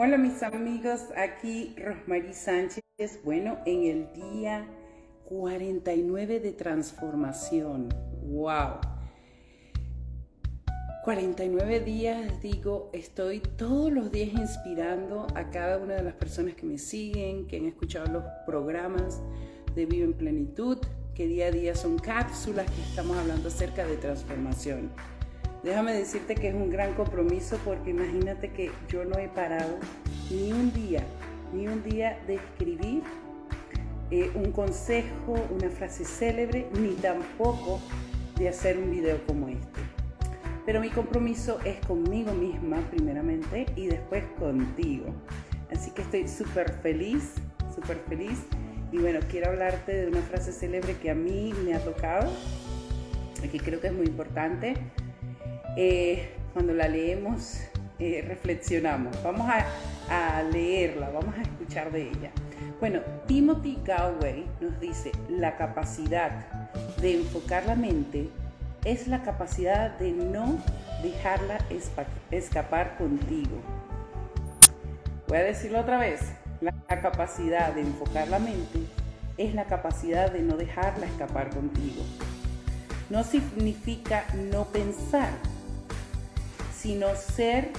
Hola mis amigos, aquí Rosmarie Sánchez. Bueno, en el día 49 de transformación. ¡Wow! 49 días, digo, estoy todos los días inspirando a cada una de las personas que me siguen, que han escuchado los programas de Vivo en Plenitud, que día a día son cápsulas que estamos hablando acerca de transformación. Déjame decirte que es un gran compromiso porque imagínate que yo no he parado ni un día, ni un día de escribir eh, un consejo, una frase célebre, ni tampoco de hacer un video como este. Pero mi compromiso es conmigo misma primeramente y después contigo. Así que estoy súper feliz, súper feliz. Y bueno, quiero hablarte de una frase célebre que a mí me ha tocado, que creo que es muy importante eh, cuando la leemos, eh, reflexionamos. Vamos a, leerla, vamos a escuchar de ella. Bueno, Timothy Galway nos dice, la capacidad de enfocar la mente es la capacidad de no dejarla escapar contigo. Voy a decirlo otra vez. La capacidad de enfocar la mente es la capacidad de no dejarla escapar contigo. No significa no pensar, sino ser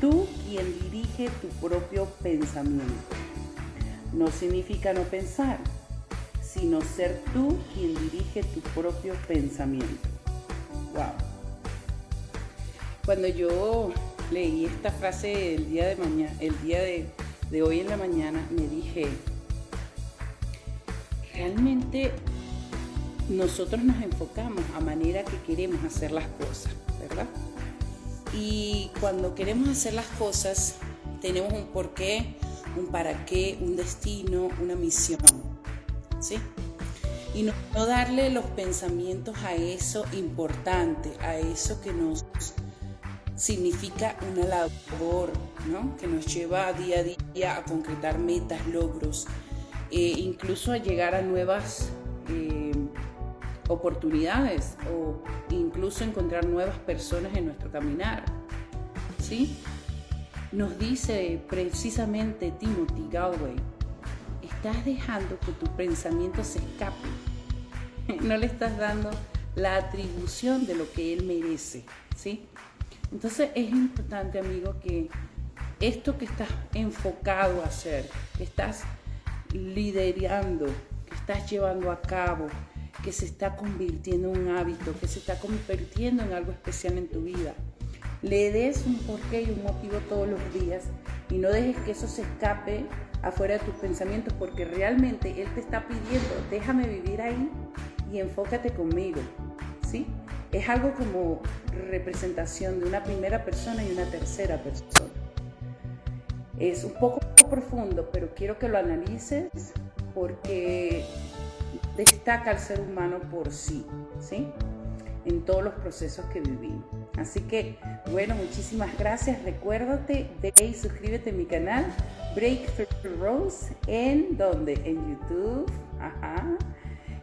tú quien dirige tu propio pensamiento. No significa no pensar, sino ser tú quien dirige tu propio pensamiento. Wow. Cuando yo leí esta frase el día de mañana, el día de, hoy en la mañana, me dije, realmente nosotros nos enfocamos a manera que queremos hacer las cosas, ¿verdad? Y cuando queremos hacer las cosas, tenemos un porqué, un para qué, un destino, una misión. ¿Sí? Y no, darle los pensamientos a eso importante, a eso que nos significa una labor, ¿no? Que nos lleva día a día a concretar metas, logros, e incluso a llegar a nuevas eh, oportunidades o incluso encontrar nuevas personas en nuestro caminar. ¿Sí? Nos dice precisamente Timothy Galway, estás dejando que tu pensamiento se escape. No le estás dando la atribución de lo que él merece, ¿sí? Entonces es importante, amigo, que esto que estás enfocado a hacer, que estás liderando, que estás llevando a cabo, que se está convirtiendo en un hábito, que se está convirtiendo en algo especial en tu vida. Le des un porqué y un motivo todos los días y no dejes que eso se escape afuera de tus pensamientos porque realmente Él te está pidiendo, déjame vivir ahí y enfócate conmigo. ¿Sí? Es algo como representación de una primera persona y una tercera persona. Es un poco profundo, pero quiero que lo analices porque destaca al ser humano por sí, ¿sí? En todos los procesos que vivimos. Así que, bueno, muchísimas gracias. Recuérdate, ve y suscríbete a mi canal Breakthrough Rose en donde? En YouTube. Ajá.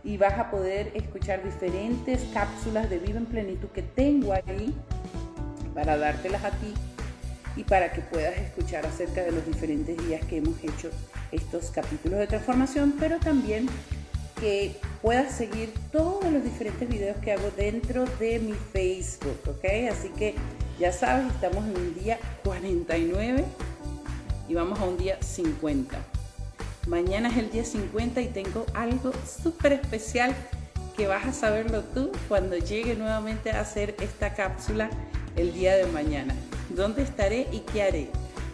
Y vas a poder escuchar diferentes cápsulas de Viva en Plenitud que tengo ahí para dártelas a ti y para que puedas escuchar acerca de los diferentes días que hemos hecho estos capítulos de transformación, pero también que puedas seguir todos los diferentes videos que hago dentro de mi Facebook, ¿ok? Así que ya sabes, estamos en un día 49 y vamos a un día 50. Mañana es el día 50 y tengo algo súper especial que vas a saberlo tú cuando llegue nuevamente a hacer esta cápsula el día de mañana. ¿Dónde estaré y qué haré?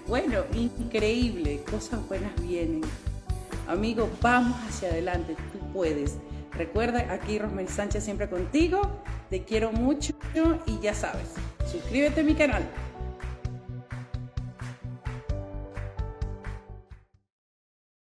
Bueno, increíble, cosas buenas vienen. Amigo, vamos hacia adelante, tú puedes. Recuerda, aquí Rosmel Sánchez siempre contigo. Te quiero mucho y ya sabes, suscríbete a mi canal